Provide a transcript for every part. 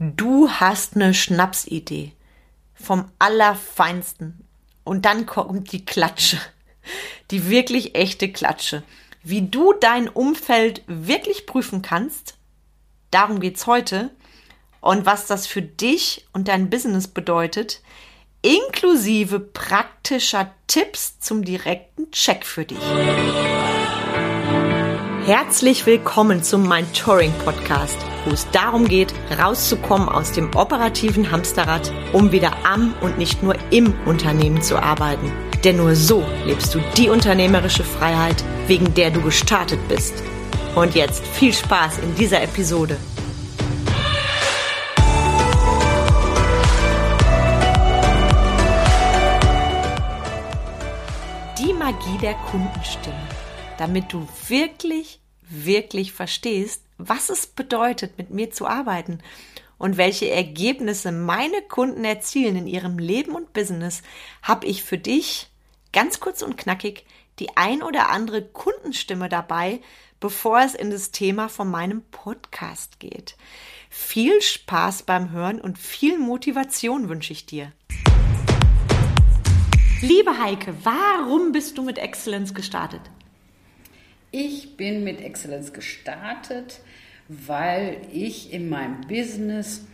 Du hast eine Schnapsidee vom Allerfeinsten. Und dann kommt die Klatsche. Die wirklich echte Klatsche. Wie du dein Umfeld wirklich prüfen kannst, darum geht's heute. Und was das für dich und dein Business bedeutet, inklusive praktischer Tipps zum direkten Check für dich. Herzlich willkommen zum Mind Touring Podcast, wo es darum geht, rauszukommen aus dem operativen Hamsterrad, um wieder am und nicht nur im Unternehmen zu arbeiten. Denn nur so lebst du die unternehmerische Freiheit, wegen der du gestartet bist. Und jetzt viel Spaß in dieser Episode. Die Magie der Kundenstimme damit du wirklich, wirklich verstehst, was es bedeutet, mit mir zu arbeiten und welche Ergebnisse meine Kunden erzielen in ihrem Leben und Business, habe ich für dich ganz kurz und knackig die ein oder andere Kundenstimme dabei, bevor es in das Thema von meinem Podcast geht. Viel Spaß beim Hören und viel Motivation wünsche ich dir. Liebe Heike, warum bist du mit Excellence gestartet? Ich bin mit Excellence gestartet, weil ich in meinem Business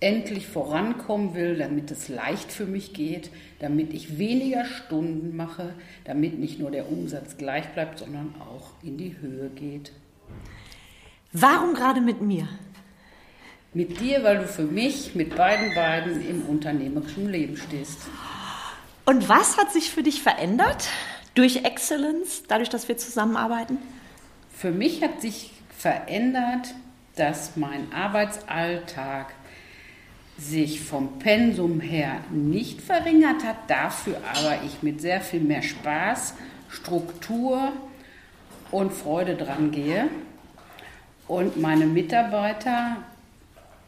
endlich vorankommen will, damit es leicht für mich geht, damit ich weniger Stunden mache, damit nicht nur der Umsatz gleich bleibt, sondern auch in die Höhe geht. Warum gerade mit mir? Mit dir, weil du für mich mit beiden Beinen im unternehmerischen Leben stehst. Und was hat sich für dich verändert? Durch Excellence, dadurch, dass wir zusammenarbeiten? Für mich hat sich verändert, dass mein Arbeitsalltag sich vom Pensum her nicht verringert hat, dafür aber ich mit sehr viel mehr Spaß, Struktur und Freude dran gehe und meine Mitarbeiter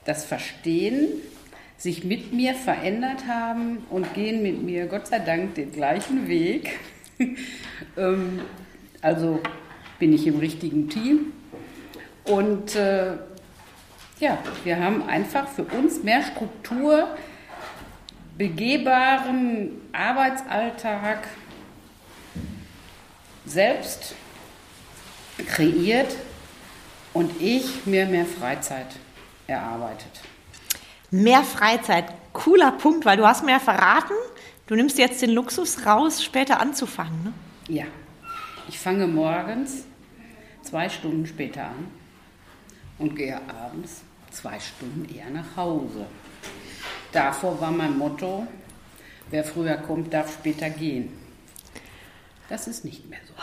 das verstehen, sich mit mir verändert haben und gehen mit mir Gott sei Dank den gleichen Weg ähm, also bin ich im richtigen Team. Und äh, ja, wir haben einfach für uns mehr Struktur, begehbaren Arbeitsalltag selbst kreiert und ich mir mehr Freizeit erarbeitet. Mehr Freizeit, cooler Punkt, weil du hast mir ja verraten, Du nimmst jetzt den Luxus raus, später anzufangen, ne? Ja. Ich fange morgens zwei Stunden später an und gehe abends zwei Stunden eher nach Hause. Davor war mein Motto, wer früher kommt, darf später gehen. Das ist nicht mehr so.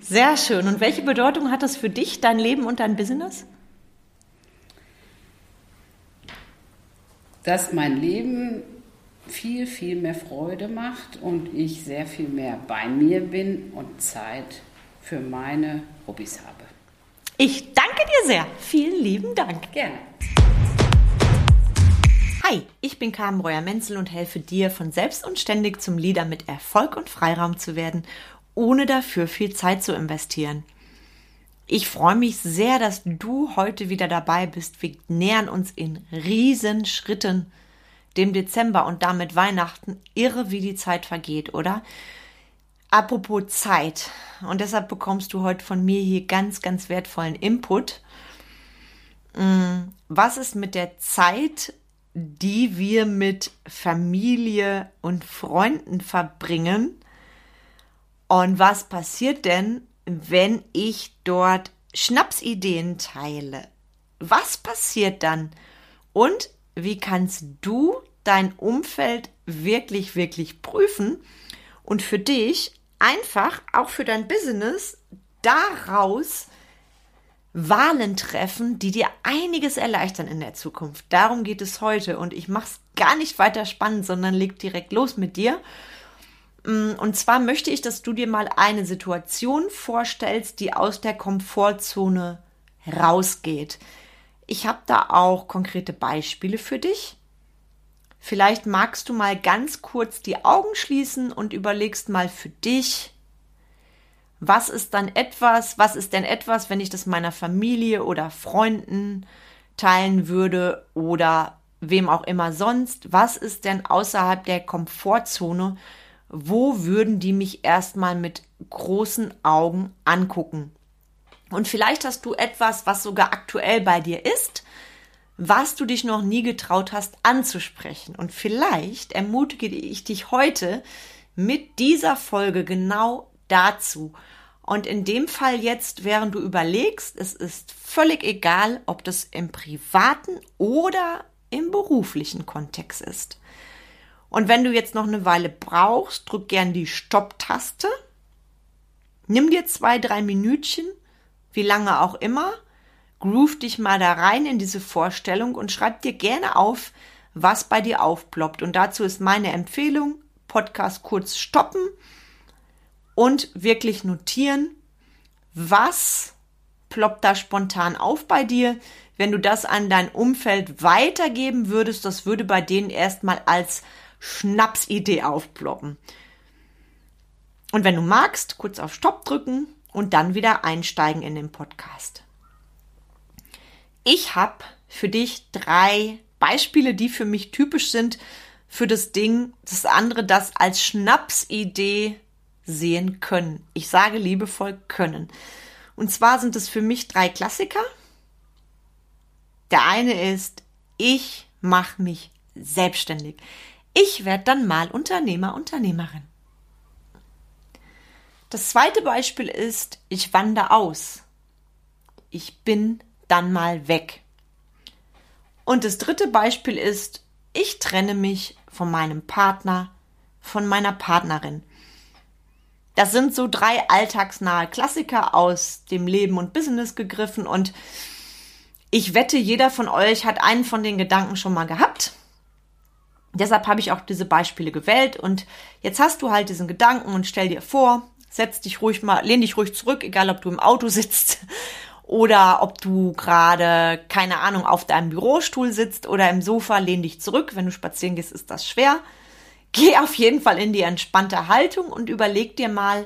Sehr schön. Und welche Bedeutung hat das für dich, dein Leben und dein Business? Dass mein Leben viel, viel mehr Freude macht und ich sehr viel mehr bei mir bin und Zeit für meine Hobbys habe. Ich danke dir sehr. Vielen lieben Dank. Gerne. Hi, ich bin Carmen Breuer-Menzel und helfe dir, von selbst und ständig zum Leader mit Erfolg und Freiraum zu werden, ohne dafür viel Zeit zu investieren. Ich freue mich sehr, dass du heute wieder dabei bist. Wir nähern uns in Riesenschritten dem Dezember und damit Weihnachten irre, wie die Zeit vergeht, oder? Apropos Zeit. Und deshalb bekommst du heute von mir hier ganz, ganz wertvollen Input. Mm, was ist mit der Zeit, die wir mit Familie und Freunden verbringen? Und was passiert denn, wenn ich dort Schnapsideen teile? Was passiert dann? Und wie kannst du dein Umfeld wirklich, wirklich prüfen und für dich einfach auch für dein Business daraus Wahlen treffen, die dir einiges erleichtern in der Zukunft. Darum geht es heute und ich mache es gar nicht weiter spannend, sondern leg direkt los mit dir. Mm, und zwar möchte ich, dass du dir mal eine Situation vorstellst, die aus der Komfortzone rausgeht. Ich habe da auch konkrete Beispiele für dich. Vielleicht magst du mal ganz kurz die Augen schließen und überlegst mal für dich, was ist dann etwas, was ist denn etwas, wenn ich das meiner Familie oder Freunden teilen würde oder wem auch immer sonst. Was ist denn außerhalb der Komfortzone? Wo würden die mich erstmal mit großen Augen angucken? Und vielleicht hast du etwas, was sogar aktuell bei dir ist, was du dich noch nie getraut hast anzusprechen. Und vielleicht ermutige ich dich heute mit dieser Folge genau dazu. Und in dem Fall jetzt, während du überlegst, es ist völlig egal, ob das im privaten oder im beruflichen Kontext ist. Und wenn du jetzt noch eine Weile brauchst, drück gern die Stopp-Taste. Nimm dir zwei, drei Minütchen, wie lange auch immer, groove dich mal da rein in diese Vorstellung und schreib dir gerne auf, was bei dir aufploppt. Und dazu ist meine Empfehlung, Podcast kurz stoppen und wirklich notieren, was ploppt da spontan auf bei dir. Wenn du das an dein Umfeld weitergeben würdest, das würde bei denen erstmal als Schnapsidee aufploppen. Und wenn du magst, kurz auf Stopp drücken und dann wieder einsteigen in den Podcast. Ich habe für dich drei Beispiele, die für mich typisch sind für das Ding, das andere das als Schnapsidee sehen können. Ich sage liebevoll können. Und zwar sind es für mich drei Klassiker. Der eine ist, ich mache mich selbstständig. Ich werde dann mal Unternehmer, Unternehmerin. Das zweite Beispiel ist, ich wandere aus. Ich bin dann mal weg. Und das dritte Beispiel ist, ich trenne mich von meinem Partner, von meiner Partnerin. Das sind so drei alltagsnahe Klassiker aus dem Leben und Business gegriffen und ich wette, jeder von euch hat einen von den Gedanken schon mal gehabt. Deshalb habe ich auch diese Beispiele gewählt und jetzt hast du halt diesen Gedanken und stell dir vor, setz dich ruhig mal, lehn dich ruhig zurück, egal ob du im Auto sitzt oder ob du gerade, keine Ahnung, auf deinem Bürostuhl sitzt oder im Sofa, lehn dich zurück. Wenn du spazieren gehst, ist das schwer. Geh auf jeden Fall in die entspannte Haltung und überleg dir mal,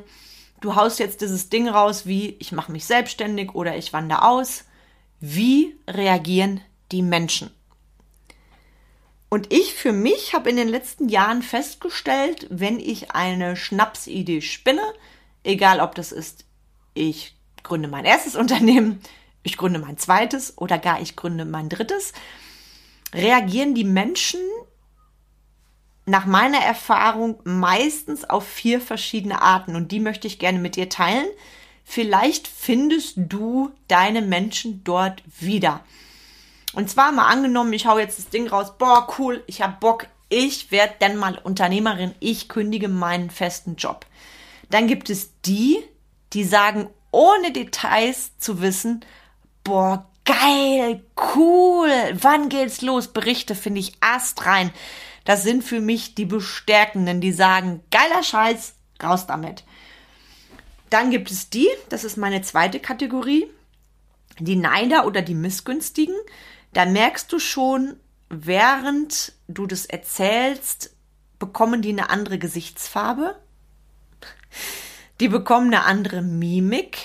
du haust jetzt dieses Ding raus wie ich mache mich selbstständig oder ich wandere aus. Wie reagieren die Menschen? Und ich für mich habe in den letzten Jahren festgestellt, wenn ich eine Schnapsidee spinne, egal ob das ist, ich gründe mein erstes Unternehmen, ich gründe mein zweites oder gar ich gründe mein drittes, reagieren die Menschen nach meiner Erfahrung meistens auf vier verschiedene Arten und die möchte ich gerne mit dir teilen. Vielleicht findest du deine Menschen dort wieder. Und zwar mal angenommen, ich hau jetzt das Ding raus, boah, cool, ich hab Bock, ich werde dann mal Unternehmerin, ich kündige meinen festen Job. Dann gibt es die, die sagen, ohne Details zu wissen, boah, geil, cool, wann geht's los? Berichte finde ich astrein. Das sind für mich die Bestärkenden, die sagen, geiler Scheiß, raus damit. Dann gibt es die, das ist meine zweite Kategorie, die Neider oder die Missgünstigen. Da merkst du schon, während du das erzählst, bekommen die eine andere Gesichtsfarbe. Die bekommen eine andere Mimik.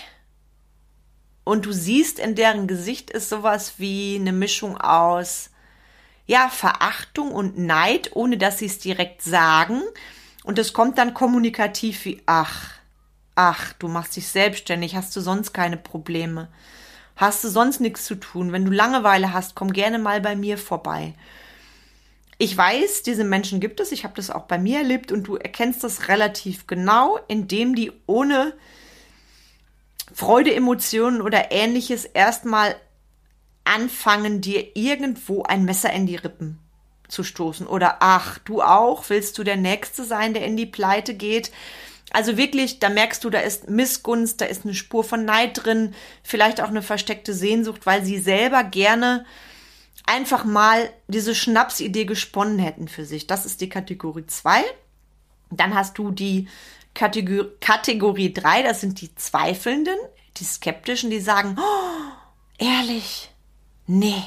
Und du siehst, in deren Gesicht ist sowas wie eine Mischung aus, ja, Verachtung und Neid, ohne dass sie es direkt sagen. Und es kommt dann kommunikativ wie, ach, ach, du machst dich selbstständig, hast du sonst keine Probleme. Hast du sonst nichts zu tun? Wenn du Langeweile hast, komm gerne mal bei mir vorbei. Ich weiß, diese Menschen gibt es, ich habe das auch bei mir erlebt und du erkennst das relativ genau, indem die ohne Freude, Emotionen oder ähnliches erstmal anfangen, dir irgendwo ein Messer in die Rippen zu stoßen. Oder ach, du auch, willst du der Nächste sein, der in die Pleite geht? Also wirklich, da merkst du, da ist Missgunst, da ist eine Spur von Neid drin, vielleicht auch eine versteckte Sehnsucht, weil sie selber gerne einfach mal diese Schnapsidee gesponnen hätten für sich. Das ist die Kategorie 2. Dann hast du die Kategor Kategorie 3, das sind die Zweifelnden, die Skeptischen, die sagen, oh, ehrlich, nee,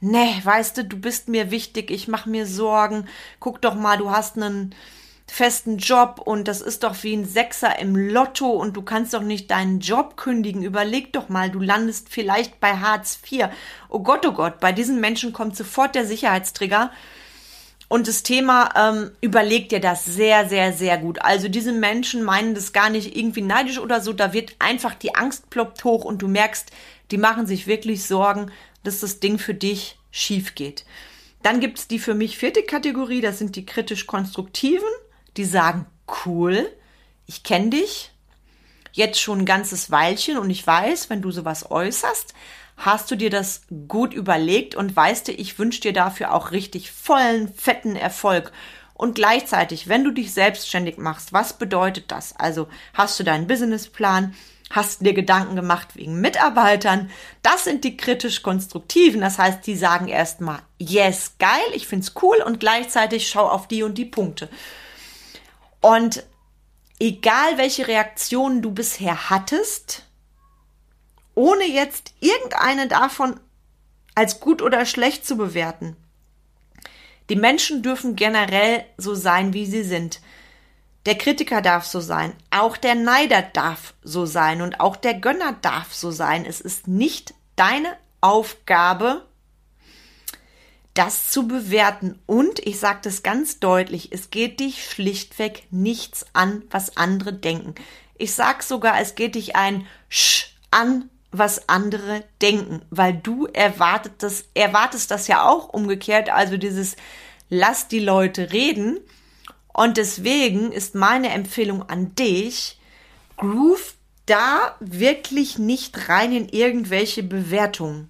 nee, weißt du, du bist mir wichtig, ich mache mir Sorgen, guck doch mal, du hast einen festen Job und das ist doch wie ein Sechser im Lotto und du kannst doch nicht deinen Job kündigen. Überleg doch mal, du landest vielleicht bei Hartz IV. Oh Gott, oh Gott, bei diesen Menschen kommt sofort der Sicherheitstrigger. Und das Thema ähm, überlegt dir das sehr, sehr, sehr gut. Also diese Menschen meinen das gar nicht irgendwie neidisch oder so. Da wird einfach die Angst ploppt hoch und du merkst, die machen sich wirklich Sorgen, dass das Ding für dich schief geht. Dann gibt es die für mich vierte Kategorie, das sind die kritisch-konstruktiven, die sagen, cool, ich kenne dich jetzt schon ein ganzes Weilchen und ich weiß, wenn du sowas äußerst, hast du dir das gut überlegt und weißt du, ich wünsche dir dafür auch richtig vollen, fetten Erfolg. Und gleichzeitig, wenn du dich selbstständig machst, was bedeutet das? Also hast du deinen Businessplan, hast dir Gedanken gemacht wegen Mitarbeitern. Das sind die kritisch-konstruktiven. Das heißt, die sagen erstmal, yes, geil, ich find's cool und gleichzeitig schau auf die und die Punkte. Und egal welche Reaktionen du bisher hattest, ohne jetzt irgendeine davon als gut oder schlecht zu bewerten. Die Menschen dürfen generell so sein, wie sie sind. Der Kritiker darf so sein, auch der Neider darf so sein und auch der Gönner darf so sein. Es ist nicht deine Aufgabe, das zu bewerten. Und ich sage das ganz deutlich, es geht dich schlichtweg nichts an, was andere denken. Ich sage sogar, es geht dich ein Sch an, was andere denken, weil du erwartet das, erwartest das ja auch umgekehrt, also dieses lass die Leute reden. Und deswegen ist meine Empfehlung an dich, groove da wirklich nicht rein in irgendwelche Bewertungen.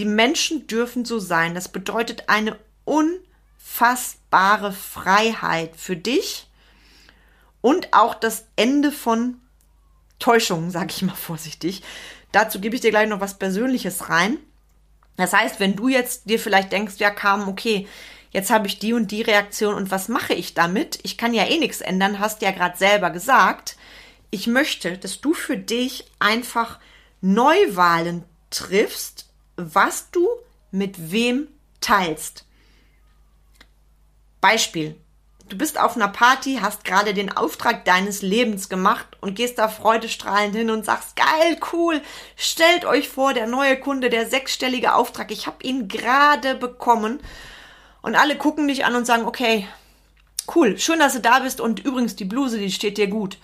Die Menschen dürfen so sein. Das bedeutet eine unfassbare Freiheit für dich und auch das Ende von Täuschungen, sage ich mal vorsichtig. Dazu gebe ich dir gleich noch was Persönliches rein. Das heißt, wenn du jetzt dir vielleicht denkst, ja, kam, okay, jetzt habe ich die und die Reaktion und was mache ich damit? Ich kann ja eh nichts ändern, hast ja gerade selber gesagt. Ich möchte, dass du für dich einfach Neuwahlen triffst, was du mit wem teilst. Beispiel. Du bist auf einer Party, hast gerade den Auftrag deines Lebens gemacht und gehst da freudestrahlend hin und sagst, geil, cool, stellt euch vor, der neue Kunde, der sechsstellige Auftrag, ich habe ihn gerade bekommen. Und alle gucken dich an und sagen, okay, cool, schön, dass du da bist und übrigens die Bluse, die steht dir gut.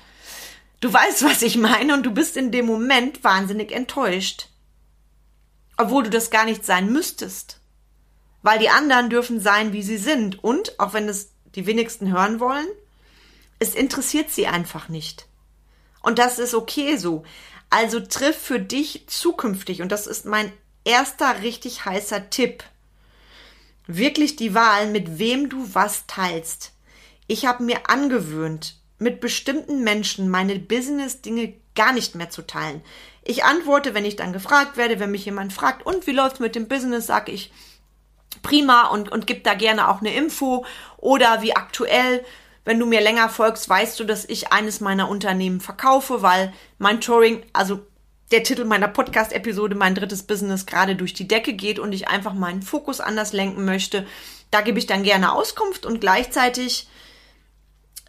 Du weißt, was ich meine und du bist in dem Moment wahnsinnig enttäuscht. Obwohl du das gar nicht sein müsstest. Weil die anderen dürfen sein, wie sie sind. Und, auch wenn es die wenigsten hören wollen, es interessiert sie einfach nicht. Und das ist okay so. Also triff für dich zukünftig, und das ist mein erster richtig heißer Tipp, wirklich die Wahl, mit wem du was teilst. Ich habe mir angewöhnt, mit bestimmten Menschen meine Business-Dinge gar nicht mehr zu teilen. Ich antworte, wenn ich dann gefragt werde, wenn mich jemand fragt, und wie läuft's mit dem Business, sage ich prima und, und gib da gerne auch eine Info oder wie aktuell. Wenn du mir länger folgst, weißt du, dass ich eines meiner Unternehmen verkaufe, weil mein Touring, also der Titel meiner Podcast-Episode, mein drittes Business, gerade durch die Decke geht und ich einfach meinen Fokus anders lenken möchte. Da gebe ich dann gerne Auskunft und gleichzeitig,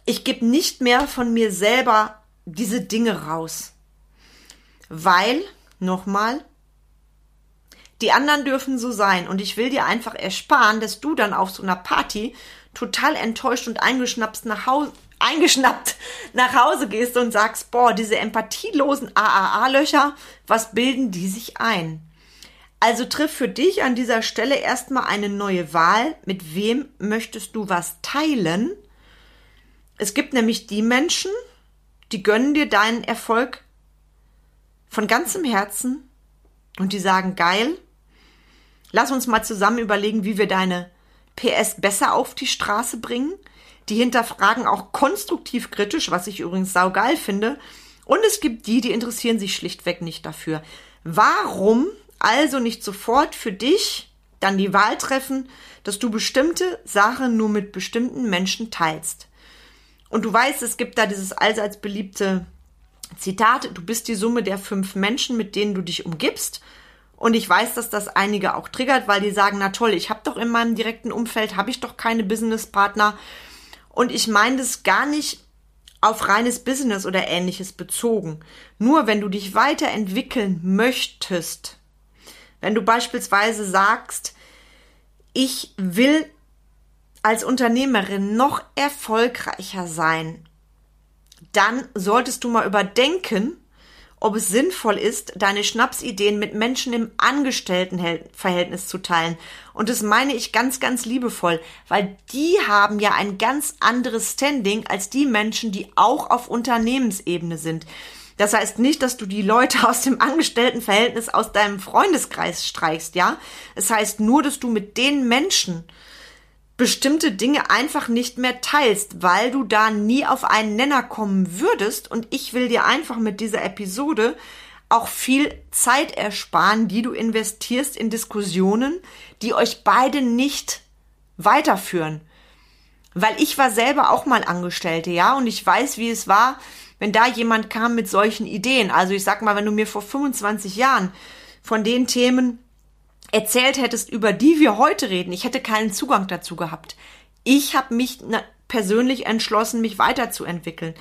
ich gebe nicht mehr von mir selber diese Dinge raus. Weil, nochmal, die anderen dürfen so sein und ich will dir einfach ersparen, dass du dann auf so einer Party total enttäuscht und eingeschnappt nach Hause, eingeschnappt nach Hause gehst und sagst, boah, diese empathielosen AAA-Löcher, was bilden die sich ein? Also triff für dich an dieser Stelle erstmal eine neue Wahl. Mit wem möchtest du was teilen? Es gibt nämlich die Menschen, die gönnen dir deinen Erfolg von ganzem Herzen und die sagen, geil, lass uns mal zusammen überlegen, wie wir deine PS besser auf die Straße bringen. Die hinterfragen auch konstruktiv kritisch, was ich übrigens saugeil finde. Und es gibt die, die interessieren sich schlichtweg nicht dafür. Warum also nicht sofort für dich dann die Wahl treffen, dass du bestimmte Sachen nur mit bestimmten Menschen teilst? Und du weißt, es gibt da dieses allseits beliebte Zitat, du bist die Summe der fünf Menschen, mit denen du dich umgibst. Und ich weiß, dass das einige auch triggert, weil die sagen, na toll, ich habe doch in meinem direkten Umfeld, habe ich doch keine Businesspartner. Und ich meine das gar nicht auf reines Business oder ähnliches bezogen. Nur wenn du dich weiterentwickeln möchtest, wenn du beispielsweise sagst, ich will als Unternehmerin noch erfolgreicher sein, dann solltest du mal überdenken, ob es sinnvoll ist, deine Schnapsideen mit Menschen im Angestelltenverhältnis zu teilen. Und das meine ich ganz, ganz liebevoll, weil die haben ja ein ganz anderes Standing als die Menschen, die auch auf Unternehmensebene sind. Das heißt nicht, dass du die Leute aus dem Angestelltenverhältnis aus deinem Freundeskreis streichst, ja? Es heißt nur, dass du mit den Menschen bestimmte Dinge einfach nicht mehr teilst, weil du da nie auf einen Nenner kommen würdest. Und ich will dir einfach mit dieser Episode auch viel Zeit ersparen, die du investierst in Diskussionen, die euch beide nicht weiterführen. Weil ich war selber auch mal Angestellte, ja, und ich weiß, wie es war, wenn da jemand kam mit solchen Ideen. Also ich sag mal, wenn du mir vor 25 Jahren von den Themen erzählt hättest, über die wir heute reden, ich hätte keinen Zugang dazu gehabt. Ich habe mich persönlich entschlossen, mich weiterzuentwickeln.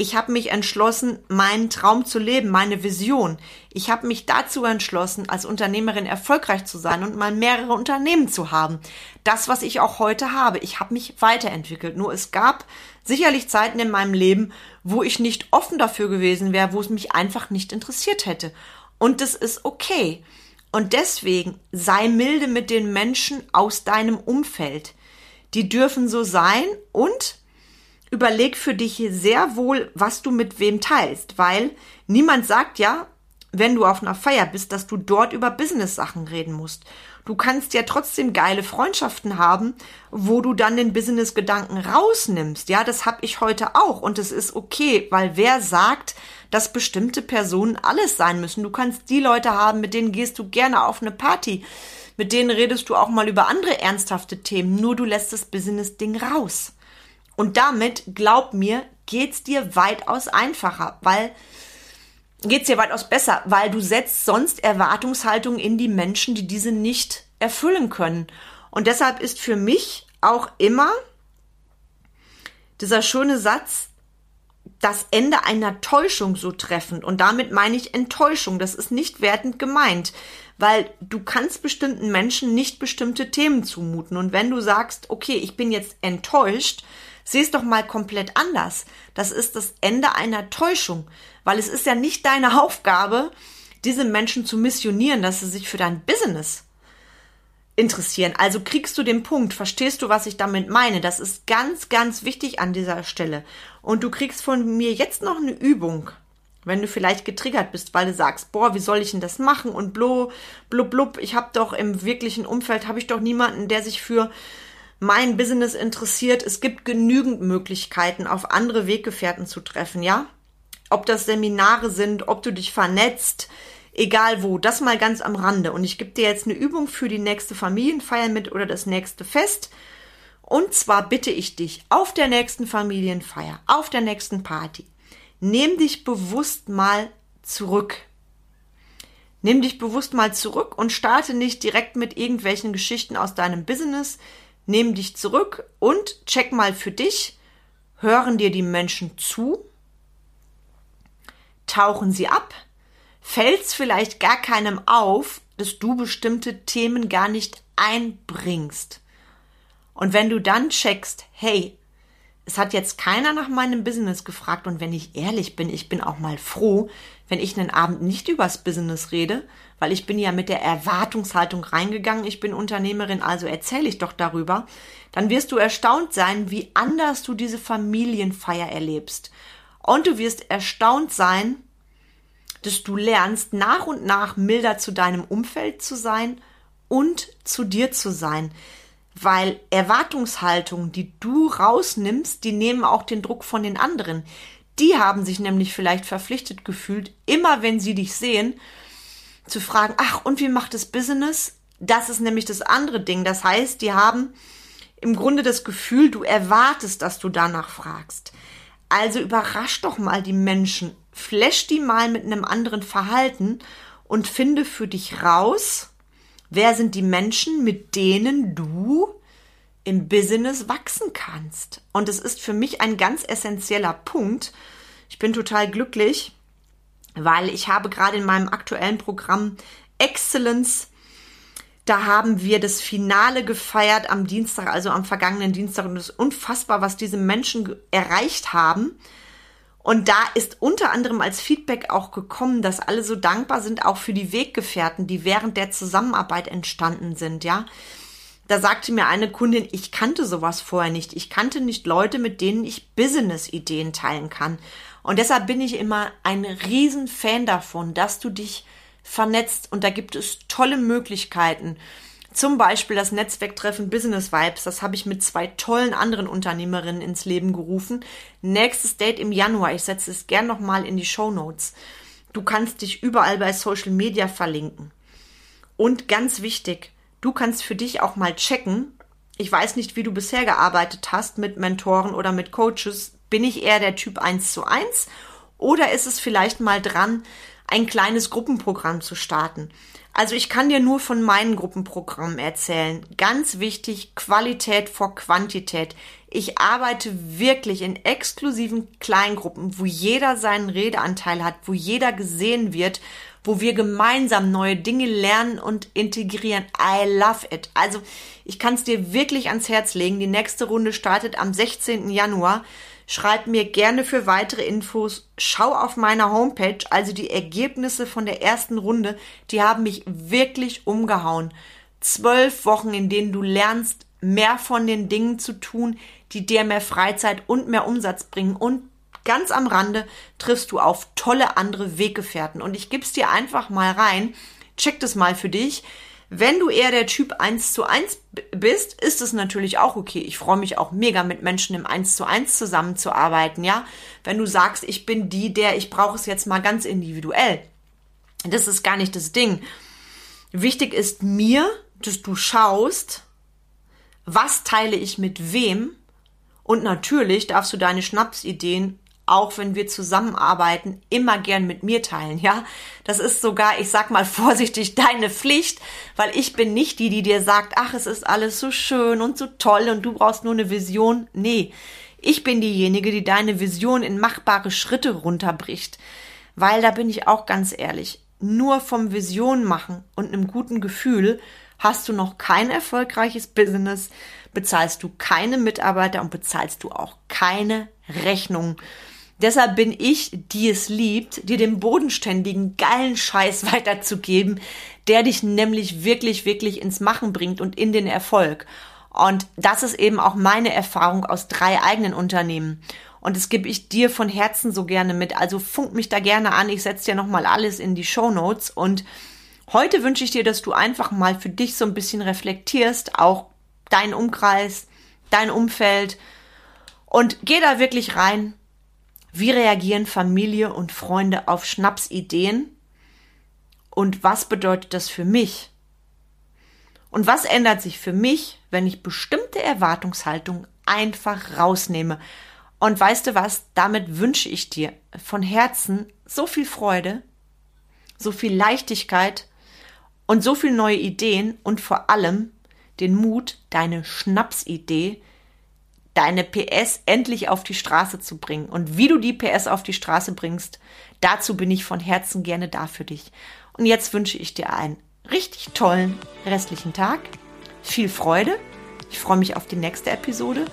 Ich habe mich entschlossen, meinen Traum zu leben, meine Vision. Ich habe mich dazu entschlossen, als Unternehmerin erfolgreich zu sein und mal mehrere Unternehmen zu haben. Das, was ich auch heute habe. Ich habe mich weiterentwickelt. Nur es gab sicherlich Zeiten in meinem Leben, wo ich nicht offen dafür gewesen wäre, wo es mich einfach nicht interessiert hätte. Und das ist okay. Und deswegen sei milde mit den Menschen aus deinem Umfeld. Die dürfen so sein und überleg für dich sehr wohl, was du mit wem teilst, weil niemand sagt ja, wenn du auf einer Feier bist, dass du dort über Business-Sachen reden musst. Du kannst ja trotzdem geile Freundschaften haben, wo du dann den Business-Gedanken rausnimmst. Ja, das habe ich heute auch und es ist okay, weil wer sagt, dass bestimmte Personen alles sein müssen. Du kannst die Leute haben, mit denen gehst du gerne auf eine Party. Mit denen redest du auch mal über andere ernsthafte Themen, nur du lässt das Business-Ding raus. Und damit, glaub mir, geht's dir weitaus einfacher, weil geht's dir weitaus besser, weil du setzt sonst Erwartungshaltungen in die Menschen, die diese nicht erfüllen können. Und deshalb ist für mich auch immer dieser schöne Satz, das Ende einer Täuschung so treffend. Und damit meine ich Enttäuschung. Das ist nicht wertend gemeint, weil du kannst bestimmten Menschen nicht bestimmte Themen zumuten. Und wenn du sagst, okay, ich bin jetzt enttäuscht, sieh es doch mal komplett anders. Das ist das Ende einer Täuschung, weil es ist ja nicht deine Aufgabe, diese Menschen zu missionieren, dass sie sich für dein Business interessieren. Also kriegst du den Punkt, verstehst du, was ich damit meine? Das ist ganz, ganz wichtig an dieser Stelle. Und du kriegst von mir jetzt noch eine Übung, wenn du vielleicht getriggert bist, weil du sagst, boah, wie soll ich denn das machen? Und blub, blub, blub, ich habe doch im wirklichen Umfeld, habe ich doch niemanden, der sich für mein Business interessiert. Es gibt genügend Möglichkeiten, auf andere Weggefährten zu treffen, ja? Ob das Seminare sind, ob du dich vernetzt, egal wo, das mal ganz am Rande. Und ich gebe dir jetzt eine Übung für die nächste Familienfeier mit oder das nächste Fest. Und zwar bitte ich dich auf der nächsten Familienfeier, auf der nächsten Party, nimm dich bewusst mal zurück. Nimm dich bewusst mal zurück und starte nicht direkt mit irgendwelchen Geschichten aus deinem Business. Nimm dich zurück und check mal für dich, hören dir die Menschen zu, tauchen sie ab, fällt es vielleicht gar keinem auf, dass du bestimmte Themen gar nicht einbringst. Und wenn du dann checkst, hey, es hat jetzt keiner nach meinem Business gefragt und wenn ich ehrlich bin, ich bin auch mal froh, wenn ich einen Abend nicht übers Business rede, weil ich bin ja mit der Erwartungshaltung reingegangen, ich bin Unternehmerin, also erzähle ich doch darüber, dann wirst du erstaunt sein, wie anders du diese Familienfeier erlebst. Und du wirst erstaunt sein, dass du lernst, nach und nach milder zu deinem Umfeld zu sein und zu dir zu sein. Weil Erwartungshaltungen, die du rausnimmst, die nehmen auch den Druck von den anderen. Die haben sich nämlich vielleicht verpflichtet gefühlt, immer wenn sie dich sehen, zu fragen, ach, und wie macht das Business? Das ist nämlich das andere Ding. Das heißt, die haben im Grunde das Gefühl, du erwartest, dass du danach fragst. Also überrasch doch mal die Menschen flash die mal mit einem anderen Verhalten und finde für dich raus, wer sind die Menschen, mit denen du im Business wachsen kannst. Und es ist für mich ein ganz essentieller Punkt. Ich bin total glücklich, weil ich habe gerade in meinem aktuellen Programm Excellence da haben wir das Finale gefeiert am Dienstag, also am vergangenen Dienstag. Und es ist unfassbar, was diese Menschen erreicht haben. Und da ist unter anderem als Feedback auch gekommen, dass alle so dankbar sind, auch für die Weggefährten, die während der Zusammenarbeit entstanden sind, ja. Da sagte mir eine Kundin, ich kannte sowas vorher nicht. Ich kannte nicht Leute, mit denen ich Business-Ideen teilen kann. Und deshalb bin ich immer ein Riesenfan davon, dass du dich vernetzt und da gibt es tolle Möglichkeiten. Zum Beispiel das Netzwerktreffen Business Vibes. Das habe ich mit zwei tollen anderen Unternehmerinnen ins Leben gerufen. Nächstes Date im Januar. Ich setze es gern nochmal in die Show Notes. Du kannst dich überall bei Social Media verlinken. Und ganz wichtig, du kannst für dich auch mal checken. Ich weiß nicht, wie du bisher gearbeitet hast mit Mentoren oder mit Coaches. Bin ich eher der Typ 1 zu 1? Oder ist es vielleicht mal dran, ein kleines Gruppenprogramm zu starten. Also ich kann dir nur von meinen Gruppenprogrammen erzählen. Ganz wichtig, Qualität vor Quantität. Ich arbeite wirklich in exklusiven Kleingruppen, wo jeder seinen Redeanteil hat, wo jeder gesehen wird, wo wir gemeinsam neue Dinge lernen und integrieren. I love it. Also ich kann es dir wirklich ans Herz legen. Die nächste Runde startet am 16. Januar. Schreib mir gerne für weitere Infos. Schau auf meiner Homepage, also die Ergebnisse von der ersten Runde, die haben mich wirklich umgehauen. Zwölf Wochen, in denen du lernst, mehr von den Dingen zu tun, die dir mehr Freizeit und mehr Umsatz bringen. Und ganz am Rande triffst du auf tolle andere Weggefährten. Und ich gib's dir einfach mal rein. Check das mal für dich. Wenn du eher der Typ 1 zu 1 bist, ist es natürlich auch okay. Ich freue mich auch mega mit Menschen im 1 zu 1 zusammenzuarbeiten, ja. Wenn du sagst, ich bin die, der, ich brauche es jetzt mal ganz individuell. Das ist gar nicht das Ding. Wichtig ist mir, dass du schaust, was teile ich mit wem und natürlich darfst du deine Schnapsideen auch wenn wir zusammenarbeiten, immer gern mit mir teilen, ja? Das ist sogar, ich sag mal vorsichtig, deine Pflicht, weil ich bin nicht die, die dir sagt, ach, es ist alles so schön und so toll und du brauchst nur eine Vision. Nee, ich bin diejenige, die deine Vision in machbare Schritte runterbricht. Weil da bin ich auch ganz ehrlich, nur vom Vision machen und einem guten Gefühl hast du noch kein erfolgreiches Business, bezahlst du keine Mitarbeiter und bezahlst du auch keine Rechnung. Deshalb bin ich, die es liebt, dir den bodenständigen, geilen Scheiß weiterzugeben, der dich nämlich wirklich, wirklich ins Machen bringt und in den Erfolg. Und das ist eben auch meine Erfahrung aus drei eigenen Unternehmen. Und das gebe ich dir von Herzen so gerne mit. Also funk mich da gerne an. Ich setze dir nochmal alles in die Show Notes. Und heute wünsche ich dir, dass du einfach mal für dich so ein bisschen reflektierst, auch deinen Umkreis, dein Umfeld. Und geh da wirklich rein wie reagieren Familie und Freunde auf Schnapsideen? Und was bedeutet das für mich? Und was ändert sich für mich, wenn ich bestimmte Erwartungshaltung einfach rausnehme? Und weißt du was, damit wünsche ich dir von Herzen so viel Freude, so viel Leichtigkeit und so viel neue Ideen und vor allem den Mut, deine Schnapsidee deine PS endlich auf die Straße zu bringen. Und wie du die PS auf die Straße bringst, dazu bin ich von Herzen gerne da für dich. Und jetzt wünsche ich dir einen richtig tollen restlichen Tag. Viel Freude. Ich freue mich auf die nächste Episode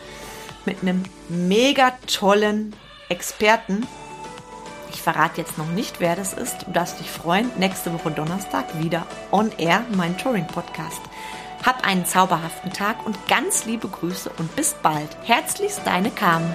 mit einem mega tollen Experten. Ich verrate jetzt noch nicht, wer das ist. Du darfst dich freuen. Nächste Woche Donnerstag wieder on air, mein Touring Podcast. Hab einen zauberhaften Tag und ganz liebe Grüße und bis bald. Herzlichst deine Carmen.